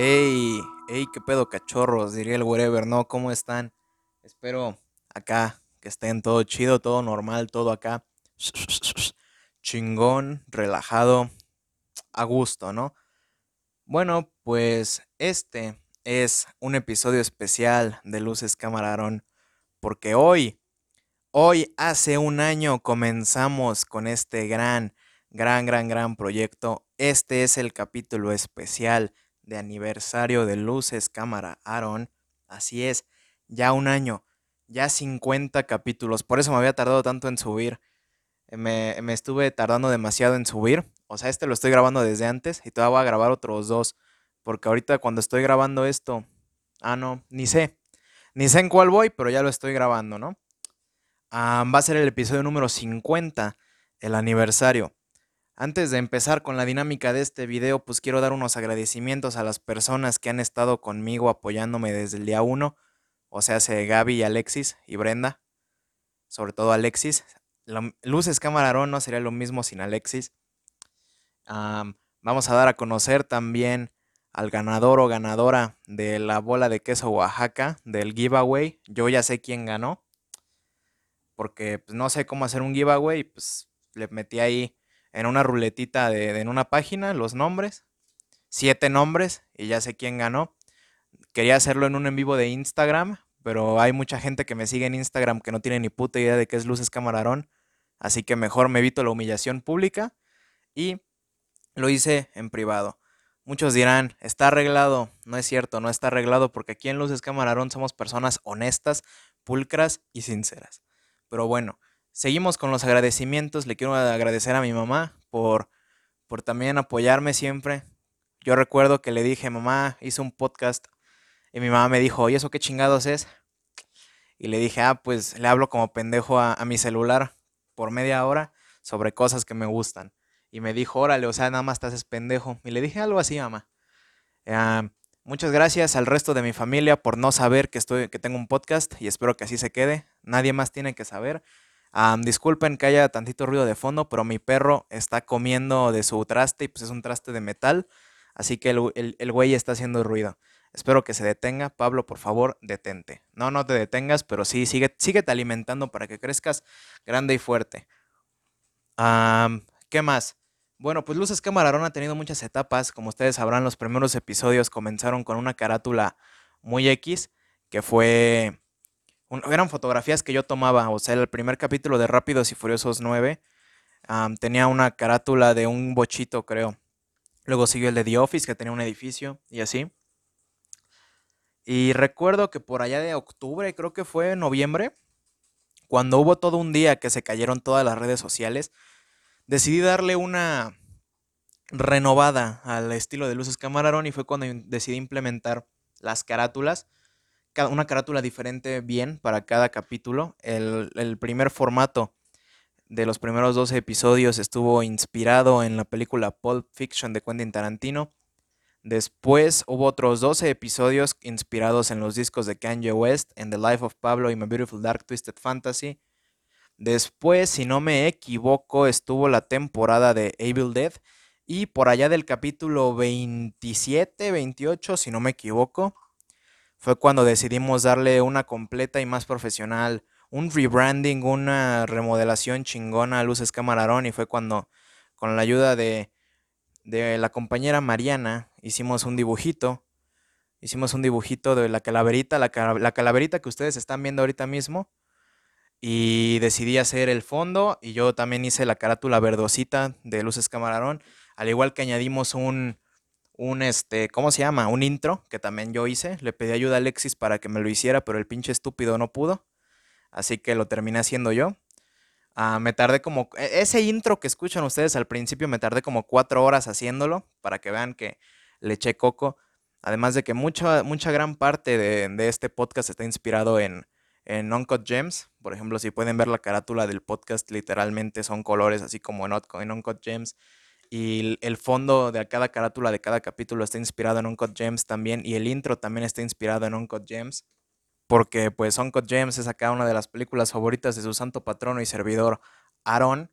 Ey, ey, qué pedo cachorros, diría el wherever, ¿no? ¿Cómo están? Espero acá que estén todo chido, todo normal, todo acá. Chingón, relajado, a gusto, ¿no? Bueno, pues este es un episodio especial de Luces Camarón, porque hoy, hoy hace un año comenzamos con este gran, gran, gran, gran proyecto. Este es el capítulo especial de aniversario de Luces Cámara Aaron. Así es, ya un año, ya 50 capítulos. Por eso me había tardado tanto en subir. Me, me, estuve tardando demasiado en subir. O sea, este lo estoy grabando desde antes y todavía voy a grabar otros dos. Porque ahorita cuando estoy grabando esto, ah, no, ni sé. Ni sé en cuál voy, pero ya lo estoy grabando, ¿no? Ah, va a ser el episodio número 50, el aniversario. Antes de empezar con la dinámica de este video, pues quiero dar unos agradecimientos a las personas que han estado conmigo apoyándome desde el día 1, o sea, se Gaby y Alexis y Brenda, sobre todo Alexis. Luces Camarón no sería lo mismo sin Alexis. vamos a dar a conocer también al ganador o ganadora de la bola de queso Oaxaca del giveaway. Yo ya sé quién ganó, porque pues, no sé cómo hacer un giveaway, pues le metí ahí en una ruletita de, en una página los nombres, siete nombres y ya sé quién ganó. Quería hacerlo en un en vivo de Instagram, pero hay mucha gente que me sigue en Instagram que no tiene ni puta idea de qué es Luces Camarón, así que mejor me evito la humillación pública y lo hice en privado. Muchos dirán, está arreglado. No es cierto, no está arreglado porque aquí en Luces Camarón somos personas honestas, pulcras y sinceras. Pero bueno, seguimos con los agradecimientos. Le quiero agradecer a mi mamá por, por también apoyarme siempre. Yo recuerdo que le dije, mamá, hice un podcast y mi mamá me dijo, ¿y eso qué chingados es? Y le dije, ah, pues le hablo como pendejo a, mi celular por media hora sobre cosas que me gustan. Y me dijo, órale, o sea, nada más te haces pendejo. Y le dije algo así, mamá. Ah, muchas gracias al resto de mi familia por no saber que, estoy, que tengo un podcast y espero que así se quede. Nadie más tiene que saber disculpen que haya tantito ruido de fondo, pero mi perro está comiendo de su traste y pues es un traste de metal, así que el, güey está haciendo ruido. Espero que se detenga. Pablo, por favor, detente. No, no te detengas, pero sí, sigue, síguete alimentando para que crezcas grande y fuerte. ¿Qué más? Bueno, pues Luces Camarón ha tenido muchas etapas. Como ustedes sabrán, los primeros episodios comenzaron con una carátula muy X, que fue eran fotografías que yo tomaba, o sea, el primer capítulo de Rápidos y Furiosos 9 tenía una carátula de un bochito, creo. Luego siguió el de The Office, que tenía un edificio y así. Y recuerdo que por allá de octubre, creo que fue noviembre, cuando hubo todo un día que se cayeron todas las redes sociales, decidí darle una renovada al estilo de luces camarón y fue cuando decidí implementar las carátulas una carátula diferente bien para cada capítulo. El, primer formato de los primeros 12 episodios estuvo inspirado en la película Pulp Fiction de Quentin Tarantino. Después hubo otros 12 episodios inspirados en los discos de Kanye West, en The Life of Pablo y My Beautiful Dark Twisted Fantasy. Después, si no me equivoco, estuvo la temporada de Evil Dead. Y por allá del capítulo 27, 28, si no me equivoco, fue cuando decidimos darle una completa y más profesional, un rebranding, una remodelación chingona a Luces Camarón y fue cuando con la ayuda de, de la compañera Mariana hicimos un dibujito. Hicimos un dibujito de la calaverita, la, la calaverita que ustedes están viendo ahorita mismo. Y decidí hacer el fondo y yo también hice la carátula verdosita de Luces Camarón. Al igual que añadimos un, un, este, ¿cómo se llama? Un intro que también yo hice. Le pedí ayuda a Alexis para que me lo hiciera, pero el pinche estúpido no pudo. Así que lo terminé haciendo yo. Ah, me tardé como... E, ese intro que escuchan ustedes al principio, me tardé como cuatro horas haciéndolo para que vean que le eché coco. Además de que mucha, mucha gran parte de, este podcast está inspirado en, en Uncut Gems. Por ejemplo, si pueden ver la carátula del podcast, literalmente son colores así como en, en Uncut Gems. Y el fondo de cada carátula de cada capítulo está inspirado en Uncut Gems también. Y el intro también está inspirado en Uncut Gems. Porque pues Uncut Gems es acá una de las películas favoritas de su santo patrono y servidor Aaron.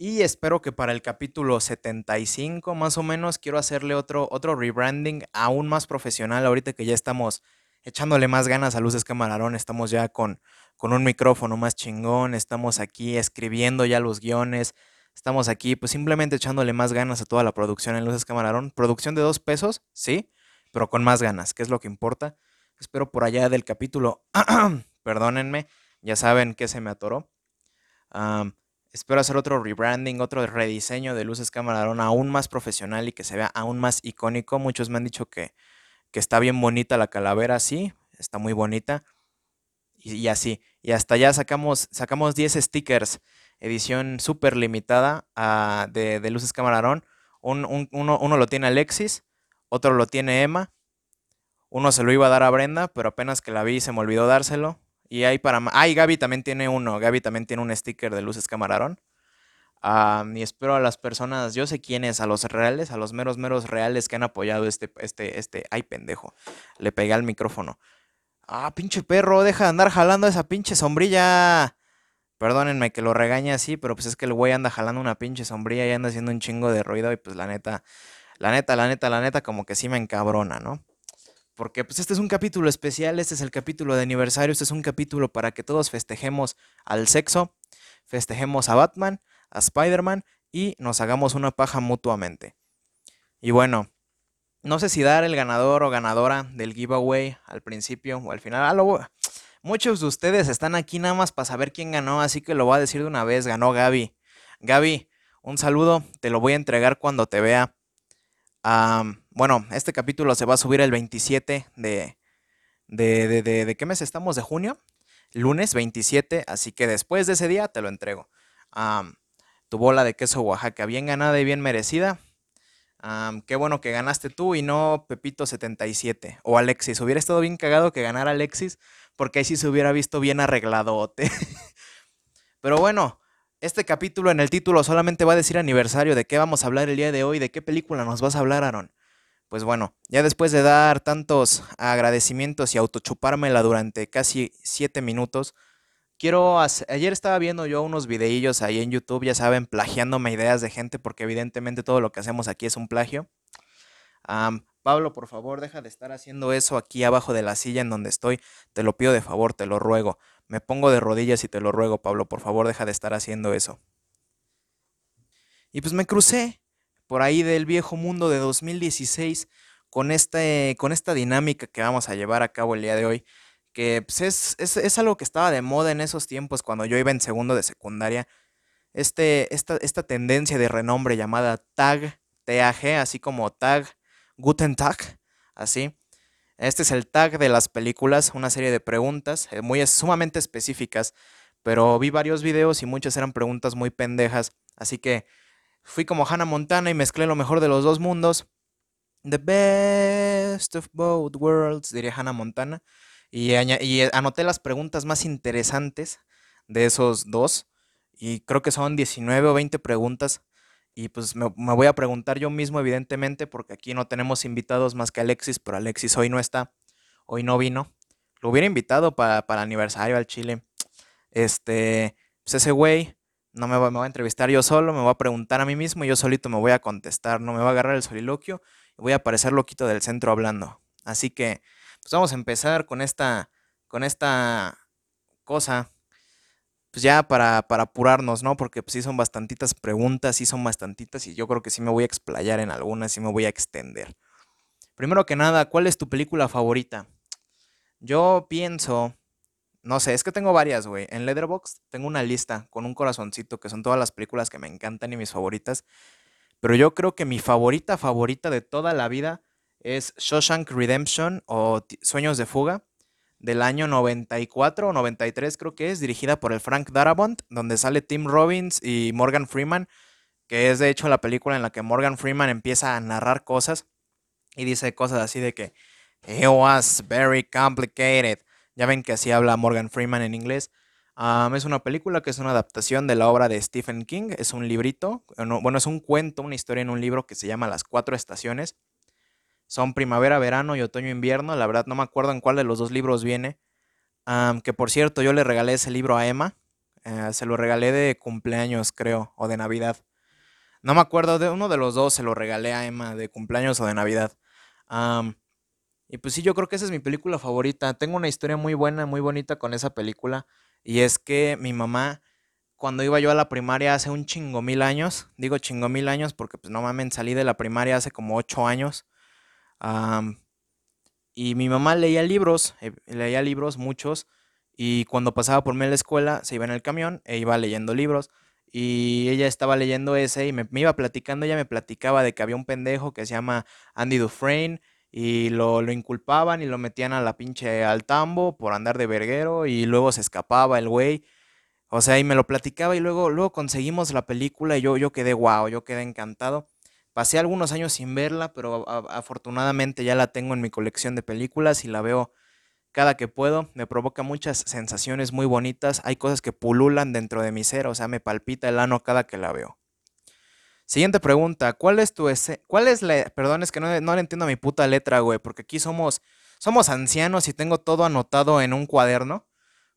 Y espero que para el capítulo 75 más o menos quiero hacerle otro, otro rebranding aún más profesional ahorita que ya estamos echándole más ganas a Luces Camarón, estamos ya con, con un micrófono más chingón, estamos aquí escribiendo ya los guiones, estamos aquí pues simplemente echándole más ganas a toda la producción en Luces Camarón. Producción de dos pesos, sí, pero con más ganas, que es lo que importa. Espero por allá del capítulo, perdónenme, ya saben que se me atoró. espero hacer otro rebranding, otro rediseño de Luces Camarón aún más profesional y que se vea aún más icónico. Muchos me han dicho que, que está bien bonita la calavera, sí, está muy bonita. Y, así. Y hasta ya sacamos, sacamos 10 stickers, edición súper limitada ah, de, Luces Camarón. uno, uno, lo tiene Alexis, otro lo tiene Emma. Uno se lo iba a dar a Brenda, pero apenas que la vi se me olvidó dárselo. Y hay para... Ah, Gaby también tiene uno. Gaby también tiene un sticker de Luces Camarón. Ah, y espero a las personas, yo sé quiénes, a los reales, a los meros, meros reales que han apoyado este, este, este, ay pendejo, le pegué al micrófono. Ah, pinche perro, deja de andar jalando esa pinche sombrilla. Perdónenme que lo regañe así, pero pues es que el güey anda jalando una pinche sombrilla y anda haciendo un chingo de ruido y pues la neta, la neta, la neta, la neta, como que sí me encabrona, ¿no? Porque pues este es un capítulo especial, este es el capítulo de aniversario, este es un capítulo para que todos festejemos al sexo, festejemos a Batman, a Spider-Man y nos hagamos una paja mutuamente. Y bueno, no sé si dar el ganador o ganadora del giveaway al principio o al final. Ah, muchos de ustedes están aquí nada más para saber quién ganó, así que lo voy a decir de una vez. Ganó Gaby. Gaby, un saludo, te lo voy a entregar cuando te vea. bueno, este capítulo se va a subir el 27 de, de, de, de, qué mes estamos? ¿De junio? Lunes 27, así que después de ese día te lo entrego tu bola de queso Oaxaca. Bien ganada y bien merecida. qué bueno que ganaste tú y no Pepito77 o Alexis. Hubiera estado bien cagado que ganara Alexis porque ahí sí se hubiera visto bien arregladote. Pero bueno, este capítulo en el título solamente va a decir aniversario. ¿De qué vamos a hablar el día de hoy? ¿De qué película nos vas a hablar, Aaron? Pues bueno, ya después de dar tantos agradecimientos y autochupármela durante casi siete minutos, quiero ayer estaba viendo yo unos videillos ahí en YouTube, ya saben, plagiándome ideas de gente, porque evidentemente todo lo que hacemos aquí es un plagio. Pablo, por favor, deja de estar haciendo eso aquí abajo de la silla en donde estoy. Te lo pido de favor, te lo ruego. Me pongo de rodillas y te lo ruego, Pablo, por favor, deja de estar haciendo eso. Y pues me crucé por ahí del viejo mundo de 2016 con, este, con esta dinámica que vamos a llevar a cabo el día de hoy que pues, es, es, algo que estaba de moda en esos tiempos cuando yo iba en segundo de secundaria. Este, esta, esta tendencia de renombre llamada tag, TAG, así como tag, Guten Tag, así. Este es el tag de las películas, una serie de preguntas eh, muy sumamente específicas, pero vi varios videos y muchas eran preguntas muy pendejas, así que fui como Hannah Montana y mezclé lo mejor de los dos mundos. The best of both worlds, diría Hannah Montana. Y, y anoté las preguntas más interesantes de esos dos. Y creo que son 19 o 20 preguntas. Y pues me, voy a preguntar yo mismo, evidentemente, porque aquí no tenemos invitados más que Alexis, pero Alexis hoy no está. Hoy no vino. Lo hubiera invitado para, para aniversario al Chile. Este, pues ese güey no me va, me a entrevistar yo solo, me va a preguntar a mí mismo y yo solito me voy a contestar. No me va a agarrar el soliloquio y voy a aparecer loquito del centro hablando. Así que pues vamos a empezar con esta, con esta cosa, pues ya para, para apurarnos, ¿no? Porque pues sí son bastantitas preguntas, sí son bastantitas y yo creo que sí me voy a explayar en algunas, sí me voy a extender. Primero que nada, ¿cuál es tu película favorita? Yo pienso, no sé, es que tengo varias, güey. En Letterboxd tengo una lista con un corazoncito que son todas las películas que me encantan y mis favoritas. Pero yo creo que mi favorita favorita de toda la vida es Shawshank Redemption o Sueños de Fuga del año 94 o 93 creo que es, dirigida por el Frank Darabont, donde sale Tim Robbins y Morgan Freeman, que es de hecho la película en la que Morgan Freeman empieza a narrar cosas y dice cosas así de que it was very complicated. Ya ven que así habla Morgan Freeman en inglés. es una película que es una adaptación de la obra de Stephen King. Es un librito, bueno, es un cuento, una historia en un libro que se llama Las Cuatro Estaciones son primavera, verano y otoño, invierno. La verdad no me acuerdo en cuál de los dos libros viene. que por cierto, yo le regalé ese libro a Emma. Eh, se lo regalé de cumpleaños, creo, o de Navidad. No me acuerdo, de uno de los dos se lo regalé a Emma de cumpleaños o de Navidad. y pues sí, yo creo que esa es mi película favorita. Tengo una historia muy buena, muy bonita con esa película. Y es que mi mamá, cuando iba yo a la primaria hace un chingo mil años, digo chingo mil años porque pues no mames, salí de la primaria hace como ocho años. Y mi mamá leía libros, eh, leía libros, muchos. Y cuando pasaba por mí en la escuela, se iba en el camión e iba leyendo libros. Y ella estaba leyendo ese y me, iba platicando, ella me platicaba de que había un pendejo que se llama Andy Dufresne y lo, lo, inculpaban y lo metían a la pinche al tambo por andar de verguero y luego se escapaba el güey. O sea, y me lo platicaba y luego, luego conseguimos la película y yo, yo quedé guau, yo quedé encantado. Pasé algunos años sin verla, pero afortunadamente ya la tengo en mi colección de películas y la veo cada que puedo, me provoca muchas sensaciones muy bonitas, hay cosas que pululan dentro de mi ser, o sea, me palpita el ano cada que la veo. Siguiente pregunta, ¿cuál es tu cuál es la perdón, es que no, no le entiendo mi puta letra, güey, porque aquí somos somos ancianos y tengo todo anotado en un cuaderno,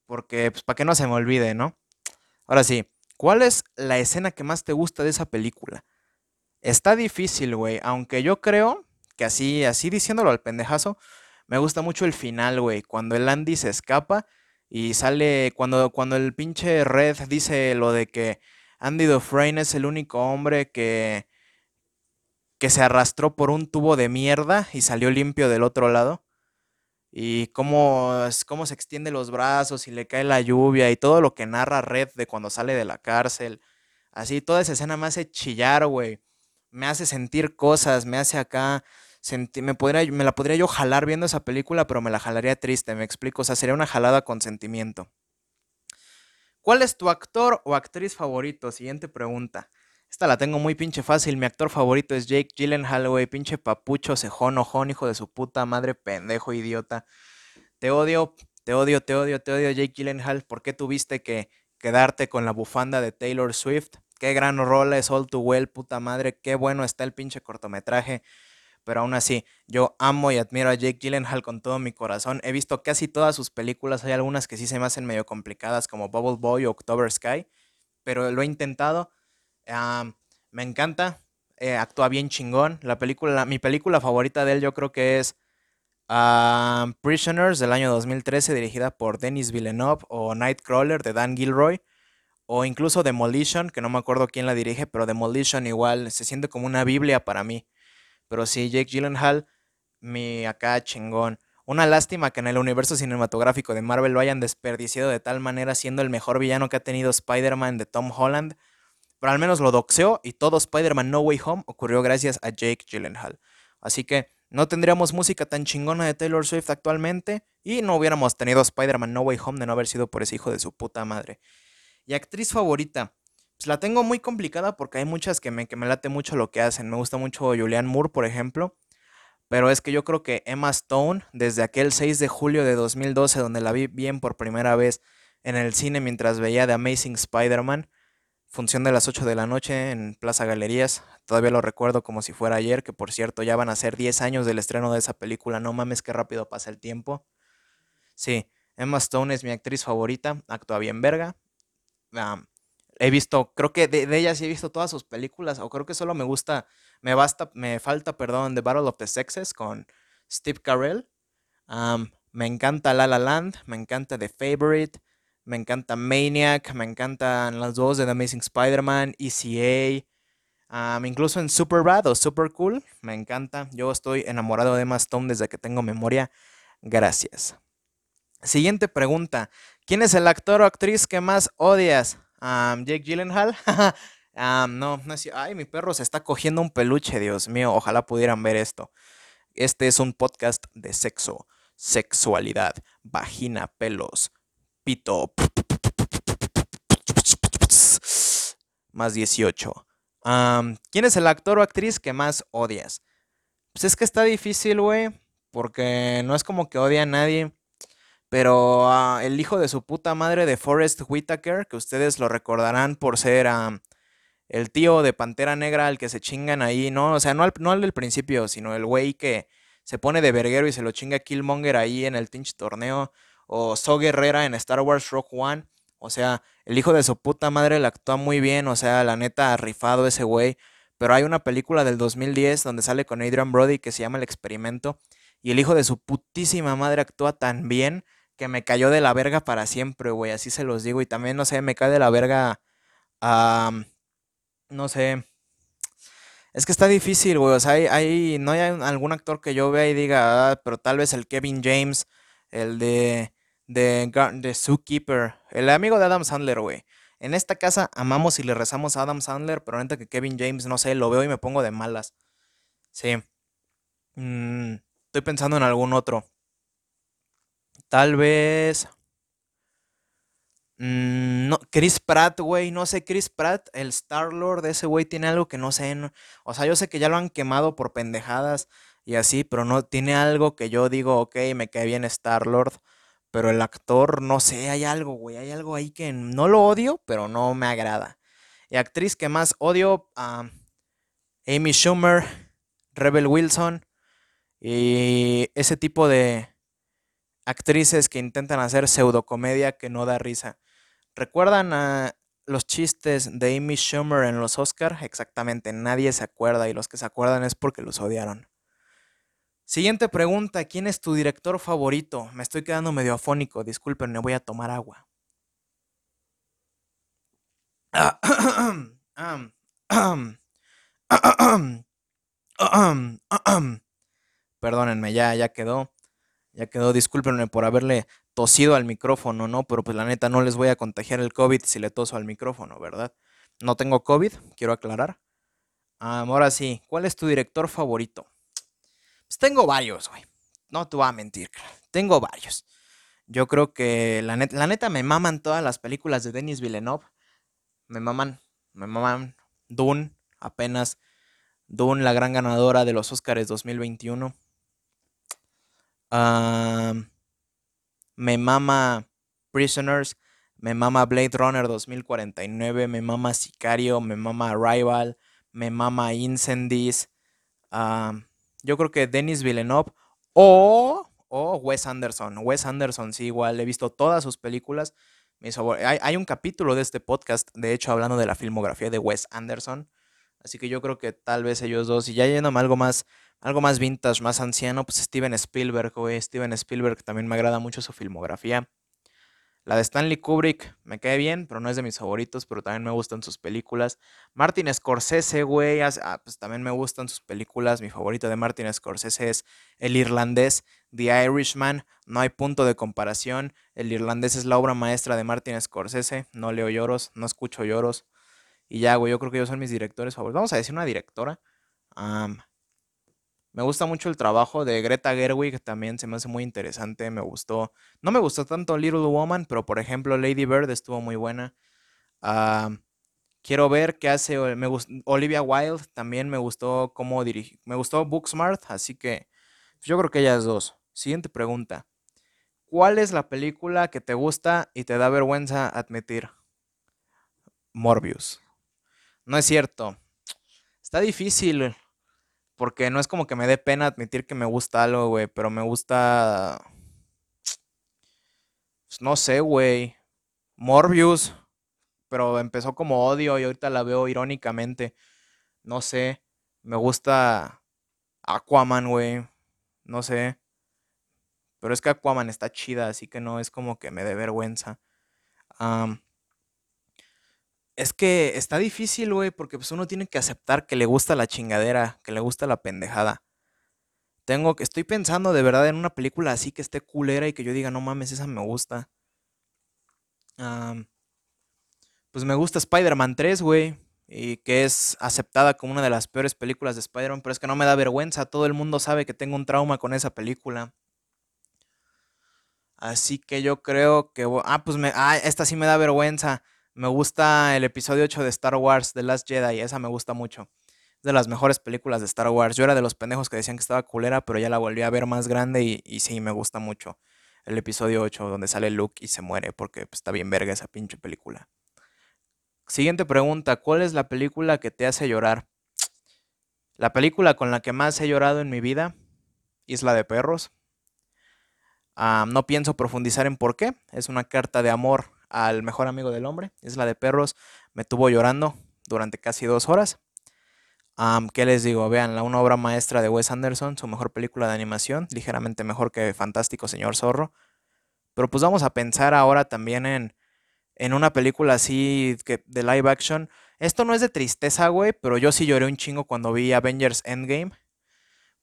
porque pues para que no se me olvide, ¿no? Ahora sí, ¿cuál es la escena que más te gusta de esa película? Está difícil, güey, aunque yo creo que así así diciéndolo al pendejazo, me gusta mucho el final, güey. Cuando el Andy se escapa y sale. Cuando, cuando el pinche Red dice lo de que Andy Dufresne es el único hombre que. que se arrastró por un tubo de mierda y salió limpio del otro lado. Y cómo, cómo se extiende los brazos y le cae la lluvia y todo lo que narra Red de cuando sale de la cárcel. Así, toda esa escena me hace chillar, güey. Me hace sentir cosas, me hace acá me, podría, me la podría yo jalar viendo esa película, pero me la jalaría triste, me explico. O sea, sería una jalada con sentimiento. ¿Cuál es tu actor o actriz favorito? Siguiente pregunta. Esta la tengo muy pinche fácil. Mi actor favorito es Jake Gyllenhaal, güey. Pinche papucho, cejón, ojón, hijo de su puta madre, pendejo, idiota. Te odio, te odio, te odio, te odio, Jake Gyllenhaal. ¿Por qué tuviste que quedarte con la bufanda de Taylor Swift? Qué gran rola es All Too Well, puta madre. Qué bueno está el pinche cortometraje pero aún así, yo amo y admiro a Jake Gyllenhaal con todo mi corazón. He visto casi todas sus películas, hay algunas que sí se me hacen medio complicadas, como Bubble Boy o October Sky, pero lo he intentado. me encanta, eh, actúa bien chingón. La película, mi película favorita de él yo creo que es Prisoners del año 2013, dirigida por Denis Villeneuve, o Nightcrawler de Dan Gilroy. O incluso Demolition, que no me acuerdo quién la dirige, pero Demolition igual se siente como una Biblia para mí. Pero sí, Jake Gyllenhaal, mi acá chingón. Una lástima que en el universo cinematográfico de Marvel lo hayan desperdiciado de tal manera siendo el mejor villano que ha tenido Spider-Man de Tom Holland. Pero al menos lo doxeó y todo Spider-Man No Way Home ocurrió gracias a Jake Gyllenhaal. Así que no tendríamos música tan chingona de Taylor Swift actualmente y no hubiéramos tenido Spider-Man No Way Home de no haber sido por ese hijo de su puta madre. Y actriz favorita. Pues, la tengo muy complicada porque hay muchas que me, que me late mucho lo que hacen. Me gusta mucho Julianne Moore, por ejemplo. Pero es que yo creo que Emma Stone, desde aquel 6 de julio de 2012, donde la vi bien por primera vez en el cine mientras veía The Amazing Spider-Man, función de las 8 de la noche en Plaza Galerías. Todavía lo recuerdo como si fuera ayer, que por cierto ya van a ser 10 años del estreno de esa película. No mames, qué rápido pasa el tiempo. Sí, Emma Stone es mi actriz favorita, actúa bien verga he visto, creo que de, ella sí he visto todas sus películas, o creo que solo me gusta, me basta, me falta, perdón, The Battle of the Sexes con Steve Carell. me encanta La La Land, me encanta The Favorite, me encanta Maniac, me encantan las dos de The Amazing Spider-Man, ECA, incluso en Super Bad o Super Cool, me encanta. Yo estoy enamorado de Emma Stone desde que tengo memoria. Gracias. Siguiente pregunta. ¿Quién es el actor o actriz que más odias? Jake Gyllenhaal. no, no es. Ay, mi perro se está cogiendo un peluche, Dios mío. Ojalá pudieran ver esto. Este es un podcast de sexo, sexualidad, vagina, pelos, pito. Más 18. ¿Quién es el actor o actriz que más odias? Pues es que está difícil, güey. Porque no es como que odia a nadie. Pero ah, el hijo de su puta madre de Forrest Whitaker, que ustedes lo recordarán por ser el tío de Pantera Negra al que se chingan ahí, ¿no? O sea, no al, no al del principio, sino el güey que se pone de verguero y se lo chinga Killmonger ahí en el pinche torneo. O So Guerrera en Star Wars Rock One. O sea, el hijo de su puta madre le actúa muy bien, o sea, la neta, rifado ese güey. Pero hay una película del 2010 donde sale con Adrian Brody que se llama El Experimento. Y el hijo de su putísima madre actúa tan bien que me cayó de la verga para siempre, güey. Así se los digo. Y también, no sé, me cae de la verga. no sé. Es que está difícil, güey. O sea, hay, no hay algún actor que yo vea y diga, ah, pero tal vez el Kevin James, el de, de, de Zookeeper, el amigo de Adam Sandler, güey. En esta casa amamos y le rezamos a Adam Sandler, pero neta que Kevin James, no sé, lo veo y me pongo de malas. Sí. Mm, estoy pensando en algún otro. Tal vez. Mm, no, Chris Pratt, güey, no sé, Chris Pratt, el Star-Lord, ese güey tiene algo que no sé, o sea, yo sé que ya lo han quemado por pendejadas y así, pero no, tiene algo que yo digo, ok, me cae bien Star-Lord, pero el actor, no sé, hay algo, güey, hay algo ahí que no lo odio, pero no me agrada. Y actriz que más odio, a Amy Schumer, Rebel Wilson y ese tipo de actrices que intentan hacer pseudocomedia que no da risa. ¿Recuerdan a los chistes de Amy Schumer en los Oscars? Exactamente, nadie se acuerda y los que se acuerdan es porque los odiaron. Siguiente pregunta, ¿quién es tu director favorito? Me estoy quedando medio afónico, disculpen, me voy a tomar agua. Perdónenme, ya, ya quedó. Ya quedó, discúlpenme por haberle tosido al micrófono, ¿no? Pero pues la neta no les voy a contagiar el COVID si le toso al micrófono, ¿verdad? No tengo COVID, quiero aclarar. ahora sí, ¿cuál es tu director favorito? Pues tengo varios, güey. No te voy a mentir, tengo varios. Yo creo que la neta, la neta me maman todas las películas de Denis Villeneuve. Me maman, me maman. Dune, apenas. Dune, la gran ganadora de los Oscars 2021 me mama Prisoners, me mama Blade Runner 2049, me mama Sicario, me mama Arrival, me mama Incendies. yo creo que Denis Villeneuve o, o Wes Anderson. Wes Anderson, sí, igual he visto todas sus películas. Hay, hay, un capítulo de este podcast, de hecho, hablando de la filmografía de Wes Anderson. Así que yo creo que tal vez ellos dos, y ya yéndome algo más algo más vintage, más anciano, pues Steven Spielberg, güey. Steven Spielberg también me agrada mucho su filmografía. La de Stanley Kubrick me cae bien, pero no es de mis favoritos, pero también me gustan sus películas. Martin Scorsese, güey, ah, pues también me gustan sus películas. Mi favorito de Martin Scorsese es El Irlandés, The Irishman. No hay punto de comparación. El Irlandés es la obra maestra de Martin Scorsese. No leo lloros, no escucho lloros. Y ya, güey, yo creo que ellos son mis directores favoritos. Vamos a decir una directora. Me gusta mucho el trabajo de Greta Gerwig, también se me hace muy interesante, me gustó. No me gustó tanto Little Woman, pero por ejemplo Lady Bird estuvo muy buena. Quiero ver qué hace me Olivia Wilde, también me gustó cómo dirige, me gustó Booksmart, así que yo creo que ellas dos. Siguiente pregunta. ¿Cuál es la película que te gusta y te da vergüenza admitir? Morbius. No es cierto. Está difícil. Porque no es como que me dé pena admitir que me gusta algo, güey, pero me gusta... Pues, no sé, güey. Morbius. Pero empezó como odio y ahorita la veo irónicamente. No sé. Me gusta Aquaman, güey. No sé. Pero es que Aquaman está chida, así que no es como que me dé vergüenza. Es que está difícil, güey, porque pues uno tiene que aceptar que le gusta la chingadera, que le gusta la pendejada. Tengo que, estoy pensando de verdad en una película así que esté culera y que yo diga, no mames, esa me gusta. pues me gusta Spider-Man 3, güey. Y que es aceptada como una de las peores películas de Spider-Man, pero es que no me da vergüenza. Todo el mundo sabe que tengo un trauma con esa película. Así que yo creo que... Ah, pues me... Ah, esta sí me da vergüenza. Me gusta el episodio 8 de Star Wars, The Last Jedi, esa me gusta mucho. Es de las mejores películas de Star Wars. Yo era de los pendejos que decían que estaba culera, pero ya la volví a ver más grande y, sí, me gusta mucho. El episodio 8, donde sale Luke y se muere, porque pues, está bien verga esa pinche película. Siguiente pregunta, ¿cuál es la película que te hace llorar? La película con la que más he llorado en mi vida, Isla de Perros. Ah, no pienso profundizar en por qué. Es una carta de amor al mejor amigo del hombre. Isla de Perros me tuvo llorando durante casi dos horas. ¿Qué les digo? Vean, la una obra maestra de Wes Anderson, su mejor película de animación, ligeramente mejor que Fantástico Señor Zorro. Pero pues vamos a pensar ahora también en, en una película así que, de live action. Esto no es de tristeza, güey, pero yo sí lloré un chingo cuando vi Avengers Endgame.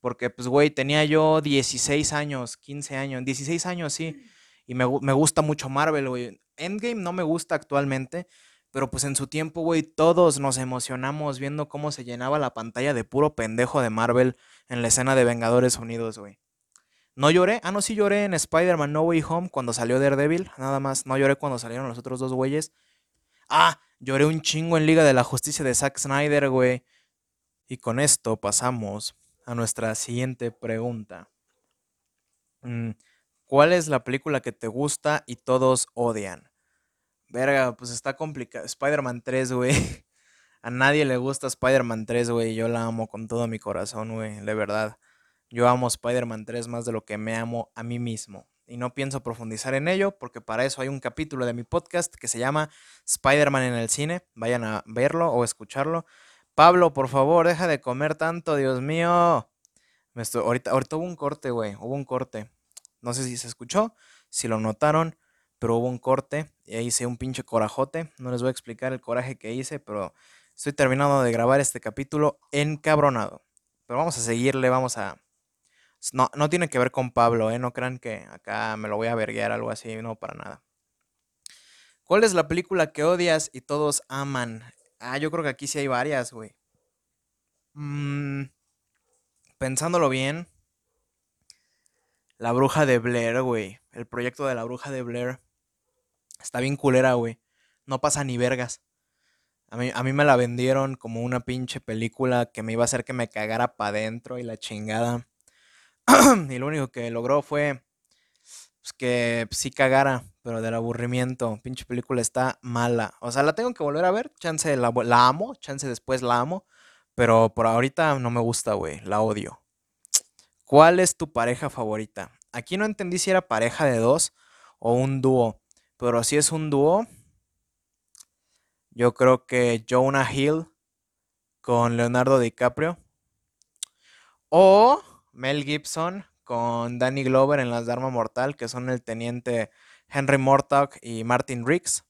Porque, pues, güey, tenía yo 16 años, 15 años, 16 años, sí. Y me, me gusta mucho Marvel, güey. Endgame no me gusta actualmente, pero pues en su tiempo, güey, todos nos emocionamos viendo cómo se llenaba la pantalla de puro pendejo de Marvel en la escena de Vengadores Unidos, güey. No lloré, ah, no, sí lloré en Spider-Man No Way Home cuando salió Daredevil, nada más. No lloré cuando salieron los otros dos güeyes. Ah, lloré un chingo en Liga de la Justicia de Zack Snyder, güey. Y con esto pasamos a nuestra siguiente pregunta. Mm, ¿Cuál es la película que te gusta y todos odian? Verga, pues está complicado. Spider-Man 3, güey. A nadie le gusta Spider-Man 3, güey. Yo la amo con todo mi corazón, güey. De verdad. Yo amo Spider-Man 3 más de lo que me amo a mí mismo. Y no pienso profundizar en ello porque para eso hay un capítulo de mi podcast que se llama Spider-Man en el cine. Vayan a verlo o escucharlo. Pablo, por favor, deja de comer tanto, Dios mío. Me estoy... ahorita, ahorita hubo un corte, güey. Hubo un corte. No sé si se escuchó, si lo notaron pero hubo un corte y ahí hice un pinche corajote. No les voy a explicar el coraje que hice, pero estoy terminando de grabar este capítulo encabronado. Pero vamos a seguirle, vamos a... No, no tiene que ver con Pablo, ¿eh? No crean que acá me lo voy a verguear algo así, no, para nada. ¿Cuál es la película que odias y todos aman? Ah, yo creo que aquí sí hay varias, güey. Mm, pensándolo bien. La bruja de Blair, güey. El proyecto de la bruja de Blair. Está bien culera, güey. No pasa ni vergas. A mí, a mí me la vendieron como una pinche película que me iba a hacer que me cagara para adentro y la chingada. y lo único que logró fue pues, que sí cagara, pero del aburrimiento. Pinche película está mala. O sea, la tengo que volver a ver. Chance la, la amo, chance después la amo. Pero por ahorita no me gusta, güey. La odio. ¿Cuál es tu pareja favorita? Aquí no entendí si era pareja de dos o un dúo. Pero si es un dúo, yo creo que Jonah Hill con Leonardo DiCaprio. O Mel Gibson con Danny Glover en Las de Arma Mortal, que son el teniente Henry Mortock y Martin Riggs.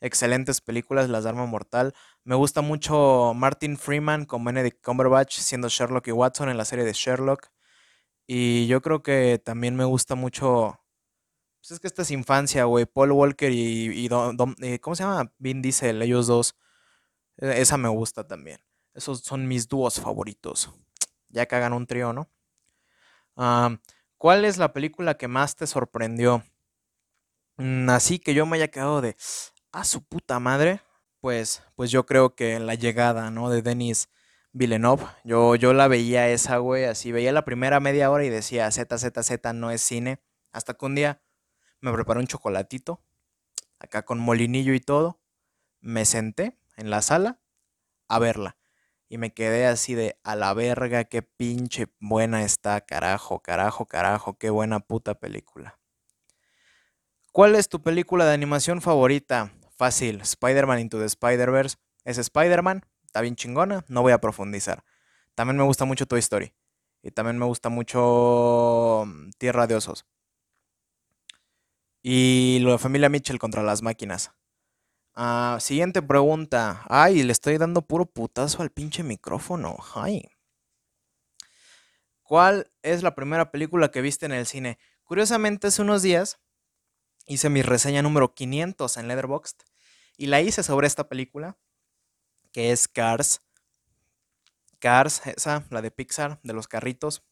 Excelentes películas, Las de Arma Mortal. Me gusta mucho Martin Freeman con Benedict Cumberbatch siendo Sherlock y Watson en la serie de Sherlock. Y yo creo que también me gusta mucho pues es que esta es infancia, güey. Paul Walker y, eh, ¿cómo se llama? Vin Diesel, ellos dos. E, esa me gusta también. Esos son mis dúos favoritos. Ya que hagan un trío, ¿no? ¿Cuál es la película que más te sorprendió? Mm, así que yo me haya quedado de. A su puta madre. Pues, pues yo creo que la llegada, ¿no? De Denis Villeneuve. Yo, yo la veía esa, güey. Así veía la primera media hora y decía Z, Z, Z no es cine. Hasta que un día me preparé un chocolatito, acá con molinillo y todo. Me senté en la sala a verla. Y me quedé así de a la verga, qué pinche buena está, carajo, carajo, carajo, qué buena puta película. ¿Cuál es tu película de animación favorita? Fácil, Spider-Man Into the Spider-Verse. Es Spider-Man, está bien chingona, no voy a profundizar. También me gusta mucho Toy Story. Y también me gusta mucho mm, Tierra de Osos. Y de familia Mitchell contra las máquinas. Ah, siguiente pregunta. Ay, le estoy dando puro putazo al pinche micrófono. Ay. ¿Cuál es la primera película que viste en el cine? Curiosamente, hace unos días hice mi reseña número 500 en Letterboxd y la hice sobre esta película, que es Cars. Cars, esa, la de Pixar, de los carritos.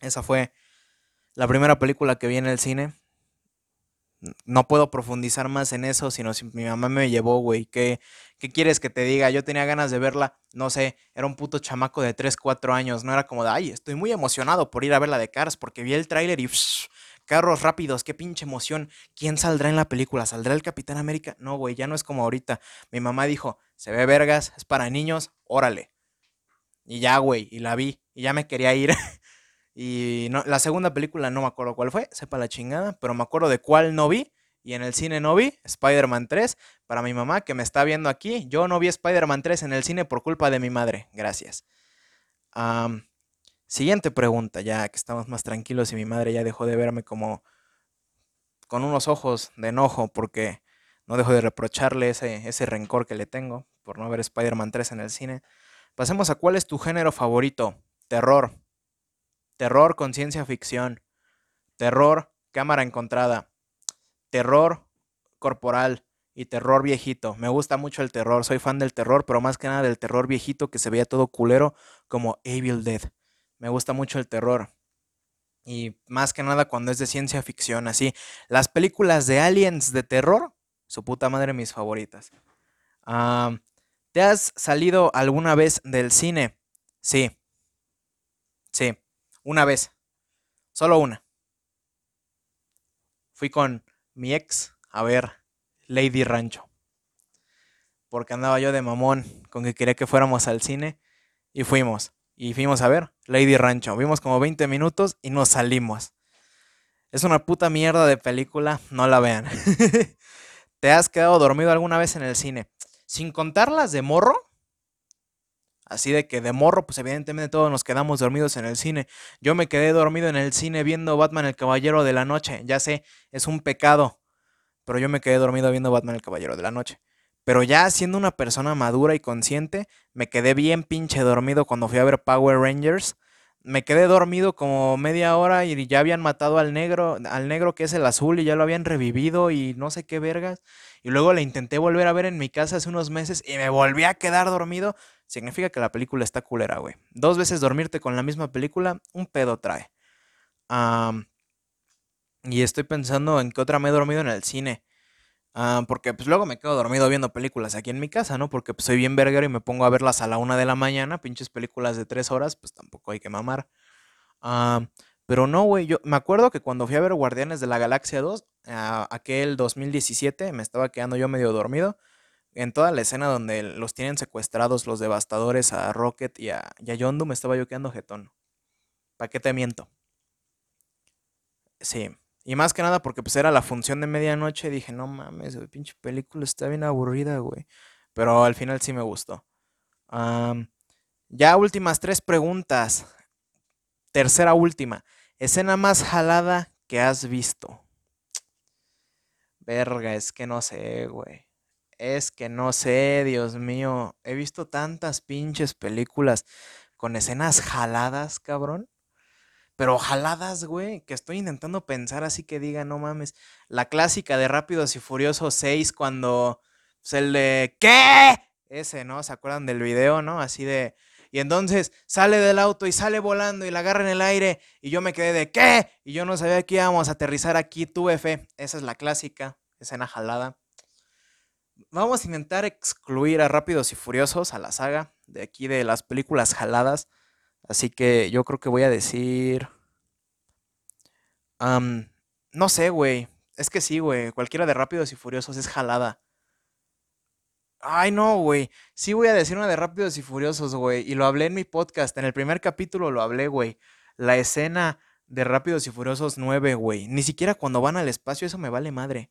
Esa fue la primera película que vi en el cine no puedo profundizar más en eso, sino si mi mamá me llevó, güey, ¿qué, ¿qué quieres que te diga? Yo tenía ganas de verla, no sé, era un puto chamaco de 3, 4 años, no era como de, ay, estoy muy emocionado por ir a ver la de Cars, porque vi el tráiler y carros rápidos, qué pinche emoción, ¿quién saldrá en la película? ¿Saldrá el Capitán América? No, güey, ya no es como ahorita. Mi mamá dijo, se ve vergas, es para niños, órale. Y ya, güey, y la vi, y ya me quería ir. Y la segunda película no me acuerdo cuál fue, sepa la chingada, pero me acuerdo de cuál no vi y en el cine no vi Spider-Man 3. Para mi mamá que me está viendo aquí, yo no vi Spider-Man 3 en el cine por culpa de mi madre. Gracias. siguiente pregunta, ya que estamos más tranquilos y mi madre ya dejó de verme como con unos ojos de enojo porque no dejo de reprocharle ese, ese rencor que le tengo por no ver Spider-Man 3 en el cine. Pasemos a cuál es tu género favorito. Terror. Terror con ciencia ficción. Terror, cámara encontrada. Terror corporal y terror viejito. Me gusta mucho el terror, soy fan del terror, pero más que nada del terror viejito que se veía todo culero como Evil Dead. Me gusta mucho el terror. Y más que nada cuando es de ciencia ficción, así. Las películas de aliens de terror, su puta madre, mis favoritas. ¿Te has salido alguna vez del cine? Sí. Sí, una vez. Solo una. Fui con mi ex a ver Lady Rancho. Porque andaba yo de mamón con que quería que fuéramos al cine y fuimos. Y fuimos a ver Lady Rancho. Vimos como 20 minutos y nos salimos. Es una puta mierda de película, no la vean. ¿Te has quedado dormido alguna vez en el cine? Sin contar las de morro. Así de que de morro, pues evidentemente todos nos quedamos dormidos en el cine. Yo me quedé dormido en el cine viendo Batman el Caballero de la Noche. Ya sé, es un pecado. Pero yo me quedé dormido viendo Batman el Caballero de la Noche. Pero ya siendo una persona madura y consciente, me quedé bien pinche dormido cuando fui a ver Power Rangers. Me quedé dormido como media hora y ya habían matado al negro, al negro que es el azul y ya lo habían revivido y no sé qué vergas. Y luego la intenté volver a ver en mi casa hace unos meses y me volví a quedar dormido. Significa que la película está culera, güey. Dos veces dormirte con la misma película, un pedo trae. y estoy pensando en qué otra me he dormido en el cine. Porque pues luego me quedo dormido viendo películas aquí en mi casa, ¿no? Porque pues, soy bien verguero y me pongo a verlas a la una de la mañana, pinches películas de tres horas, pues tampoco hay que mamar. Pero no, güey, yo me acuerdo que cuando fui a ver Guardianes de la Galaxia 2, ah, aquel 2017, me estaba quedando yo medio dormido. En toda la escena donde los tienen secuestrados los devastadores a Rocket y a, y Yondu, me estaba yo quedando jetón. ¿Para qué te miento? Sí. Y más que nada porque pues era la función de medianoche. Dije, no mames, pinche película está bien aburrida, güey. Pero al final sí me gustó. ya últimas tres preguntas. Tercera última. Escena más jalada que has visto. Verga, es que no sé, güey. Es que no sé, Dios mío. He visto tantas pinches películas con escenas jaladas, cabrón pero jaladas, güey, que estoy intentando pensar así que diga, no mames, la clásica de Rápidos y Furiosos 6 cuando se pues, le ¿qué? Ese, ¿no? ¿Se acuerdan del video, no? Así de y entonces sale del auto y sale volando y la agarra en el aire y yo me quedé de ¿qué? Y yo no sabía que íbamos a aterrizar aquí, tuve fe. Esa es la clásica escena jalada. Vamos a intentar excluir a Rápidos y Furiosos a la saga de aquí de las películas jaladas. Así que yo creo que voy a decir... no sé, güey. Es que sí, güey. Cualquiera de Rápidos y Furiosos es jalada. Ay, no, güey. Sí voy a decir una de Rápidos y Furiosos, güey. Y lo hablé en mi podcast. En el primer capítulo lo hablé, güey. La escena de Rápidos y Furiosos 9, güey. Ni siquiera cuando van al espacio, eso me vale madre.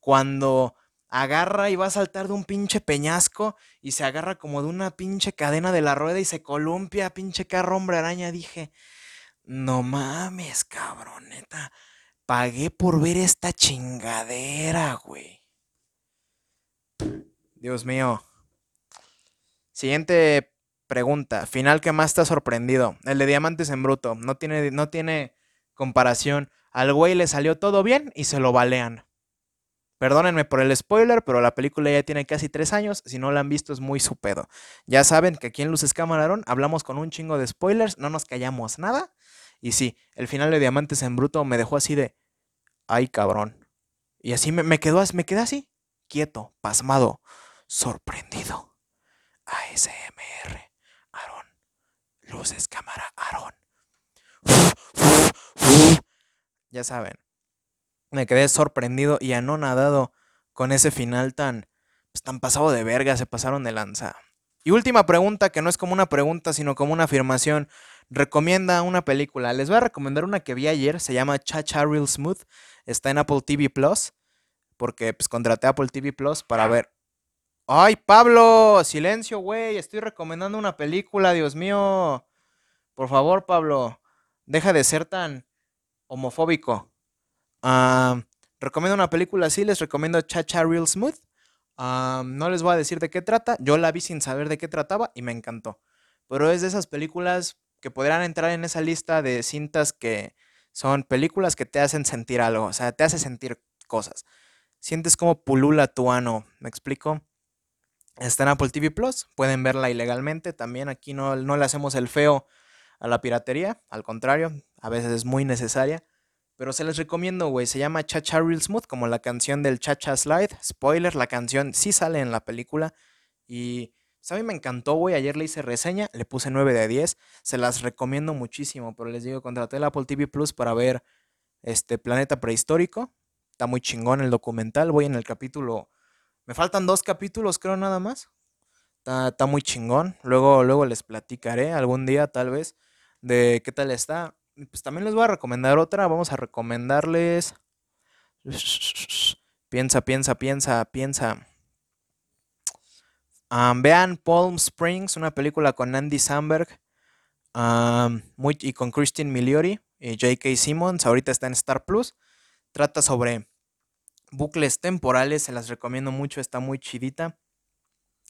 Cuando agarra y va a saltar de un pinche peñasco y se agarra como de una pinche cadena de la rueda y se columpia, pinche carro hombre araña. Dije, no mames, cabroneta. Pagué por ver esta chingadera, güey. Dios mío. Siguiente pregunta. Final que más te sorprendido. El de Diamantes en Bruto. No tiene, no tiene comparación. Al güey le salió todo bien y se lo balean. Perdónenme por el spoiler, pero la película ya tiene casi tres años. Si no la han visto, es muy su pedo. Ya saben que aquí en Luces Camarón hablamos con un chingo de spoilers, no nos callamos nada. Y sí, el final de Diamantes en Bruto me dejó así de. Ay, cabrón. Y así me, me me quedé así, quieto, pasmado, sorprendido. ASMR, Aarón. Luces cámara, Aarón. Ya saben me quedé sorprendido y anonadado con ese final tan, pues, tan pasado de verga, se pasaron de lanza. Y última pregunta, que no es como una pregunta, sino como una afirmación. Recomienda una película. Les voy a recomendar una que vi ayer, se llama Cha Cha Real Smooth, está en Apple TV Plus. porque pues contraté Apple TV Plus para ver. ¡Ay, Pablo! Silencio, güey. Estoy recomendando una película, Dios mío. Por favor, Pablo, deja de ser tan homofóbico. Ah, recomiendo una película así, les recomiendo Cha Real Smooth. Ah, no les voy a decir de qué trata. Yo la vi sin saber de qué trataba y me encantó. Pero es de esas películas que podrán entrar en esa lista de cintas que son películas que te hacen sentir algo. O sea, te hace sentir cosas. Sientes como pulula tu ano. ¿Me explico? Está en Apple TV Plus. Pueden verla ilegalmente. También aquí no, no le hacemos el feo a la piratería. Al contrario, a veces es muy necesaria. Pero se les recomiendo, güey. Se llama Cha Real Smooth, como la canción del Cha Cha Slide. Spoiler, la canción sí sale en la película. Y pues, a mí me encantó, güey. Ayer le hice reseña, le puse 9 de 10. Se las recomiendo muchísimo. Pero les digo, contraté el Apple TV Plus para ver este Planeta Prehistórico. Está muy chingón el documental. Voy en el capítulo. Me faltan dos capítulos, creo, nada más. Está, está muy chingón. Luego, luego les platicaré algún día, tal vez, de qué tal está pues también les voy a recomendar otra. Vamos a recomendarles. Piensa, piensa, piensa, piensa. vean Palm Springs, una película con Andy Samberg muy, y con Christian Miliori y J.K. Simmons. Ahorita está en Star Plus. Trata sobre bucles temporales. Se las recomiendo mucho. Está muy chidita.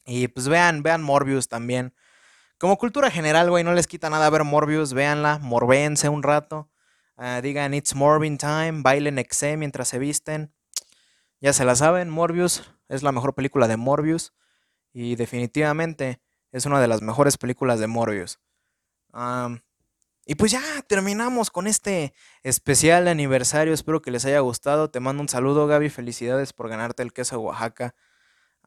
Y pues vean, vean Morbius también. Como cultura general, güey, no les quita nada ver Morbius, véanla, morbense un rato. Ah, digan It's Morbin Time, bailen exe mientras se visten. Ya se la saben, Morbius es la mejor película de Morbius. Y definitivamente es una de las mejores películas de Morbius. y pues ya terminamos con este especial aniversario. Espero que les haya gustado. Te mando un saludo, Gaby. Felicidades por ganarte el queso de Oaxaca.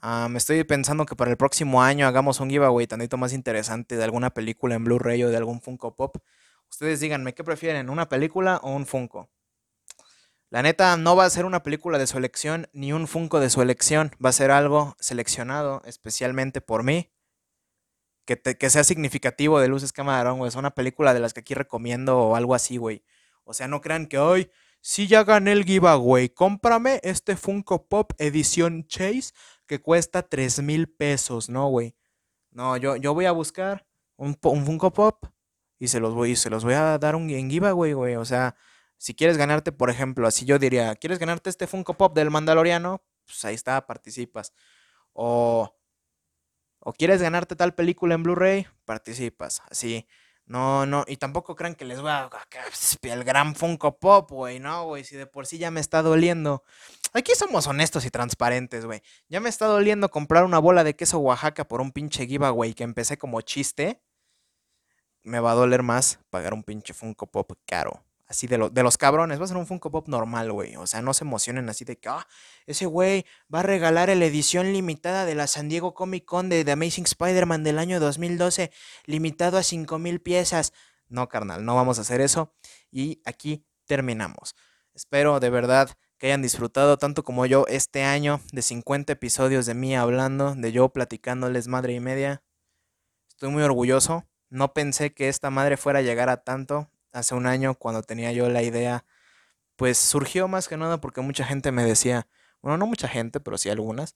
Me estoy pensando que para el próximo año hagamos un giveaway tantito más interesante de alguna película en Blu-ray o de algún Funko Pop. Ustedes díganme, ¿qué prefieren? ¿Una película o un Funko? La neta, no va a ser una película de su elección ni un Funko de su elección. Va a ser algo seleccionado especialmente por mí. Que, que sea significativo de Luces Camarón, güey. Es una película de las que aquí recomiendo o algo así, güey. O sea, no crean que hoy si ya gané el giveaway. Cómprame este Funko Pop edición Chase que cuesta 3 mil pesos, ¿no, güey? No, yo, yo voy a buscar un, un, Funko Pop y se los voy, se los voy a dar un, en giveaway, güey. O sea, si quieres ganarte, por ejemplo, así yo diría, ¿quieres ganarte este Funko Pop del Mandaloriano? Pues ahí está, participas. O, o quieres ganarte tal película en Blu-ray, participas. Así. No, no, y tampoco crean que les voy a el gran Funko Pop, güey, no, güey, si de por sí ya me está doliendo. Aquí somos honestos y transparentes, güey. Ya me está doliendo comprar una bola de queso Oaxaca por un pinche giveaway que empecé como chiste. Me va a doler más pagar un pinche Funko Pop caro. Así de, de los cabrones. Va a ser un Funko Pop normal, güey. O sea, no se emocionen así de que, ah, ese güey va a regalar la edición limitada de la San Diego Comic Con de The Amazing Spider-Man del año 2012, limitado a 5000 piezas. No, carnal, no vamos a hacer eso. Y aquí terminamos. Espero de verdad que hayan disfrutado tanto como yo este año de 50 episodios de mí hablando, de yo platicándoles madre y media. Estoy muy orgulloso. No pensé que esta madre fuera a llegar a tanto hace un año cuando tenía yo la idea. Pues surgió más que nada porque mucha gente me decía, bueno, no mucha gente, pero sí algunas,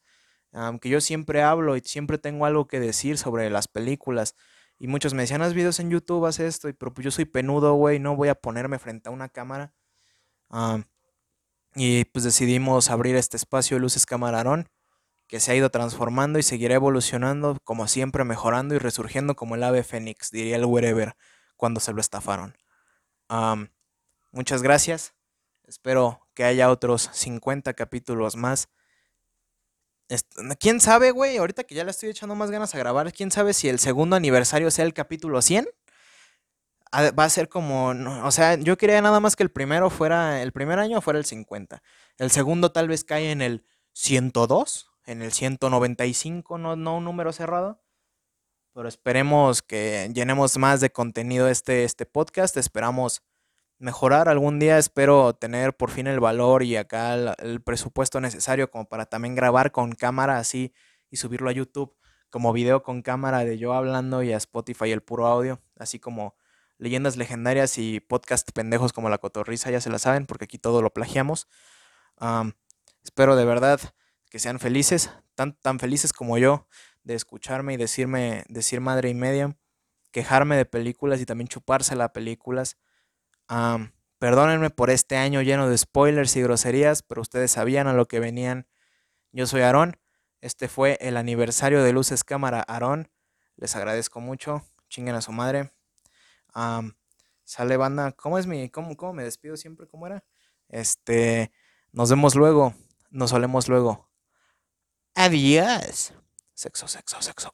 que yo siempre hablo y siempre tengo algo que decir sobre las películas. Y muchos me decían, haz videos en YouTube, haz esto, y, pero pues yo soy penudo, güey, no voy a ponerme frente a una cámara. Y pues decidimos abrir este espacio de Luces Camarón, que se ha ido transformando y seguirá evolucionando, como siempre mejorando y resurgiendo como el ave fénix, diría el wherever, cuando se lo estafaron. Muchas gracias. Espero que haya otros 50 capítulos más. ¿Quién sabe, güey? Ahorita que ya le estoy echando más ganas a grabar, ¿quién sabe si el segundo aniversario sea el capítulo 100? va a ser como, o sea, yo quería nada más que el primero fuera, el primer año fuera el 50. El segundo tal vez cae en el 102, en el 195, no, no un número cerrado. Pero esperemos que llenemos más de contenido este, este podcast. Esperamos mejorar algún día. Espero tener por fin el valor y acá el, presupuesto necesario como para también grabar con cámara así y subirlo a YouTube como video con cámara de yo hablando y a Spotify el puro audio, así como leyendas legendarias y podcast pendejos como La Cotorrisa, ya se la saben, porque aquí todo lo plagiamos. Espero de verdad que sean felices, tan, tan felices como yo, de escucharme y decirme, decir madre y media, quejarme de películas y también chupársela a películas. perdónenme por este año lleno de spoilers y groserías, pero ustedes sabían a lo que venían. Yo soy Aarón. Este fue el aniversario de Luces Cámara Aarón. Les agradezco mucho. Chinguen a su madre. sale banda. ¿Cómo es mi. Cómo, cómo me despido siempre? ¿Cómo era? Este. Nos vemos luego. Nos solemos luego. Adiós. Sexo, sexo, sexo.